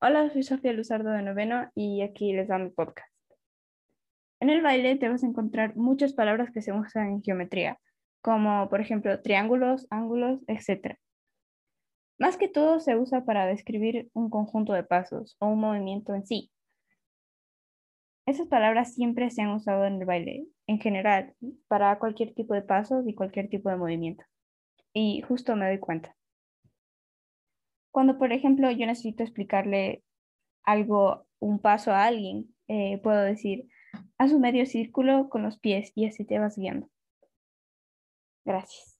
Hola, soy Sofía Luzardo de Noveno y aquí les doy mi podcast. En el baile te vas a encontrar muchas palabras que se usan en geometría, como por ejemplo triángulos, ángulos, etc. Más que todo se usa para describir un conjunto de pasos o un movimiento en sí. Esas palabras siempre se han usado en el baile, en general, para cualquier tipo de pasos y cualquier tipo de movimiento. Y justo me doy cuenta. Cuando, por ejemplo, yo necesito explicarle algo, un paso a alguien, eh, puedo decir, haz un medio círculo con los pies y así te vas guiando. Gracias.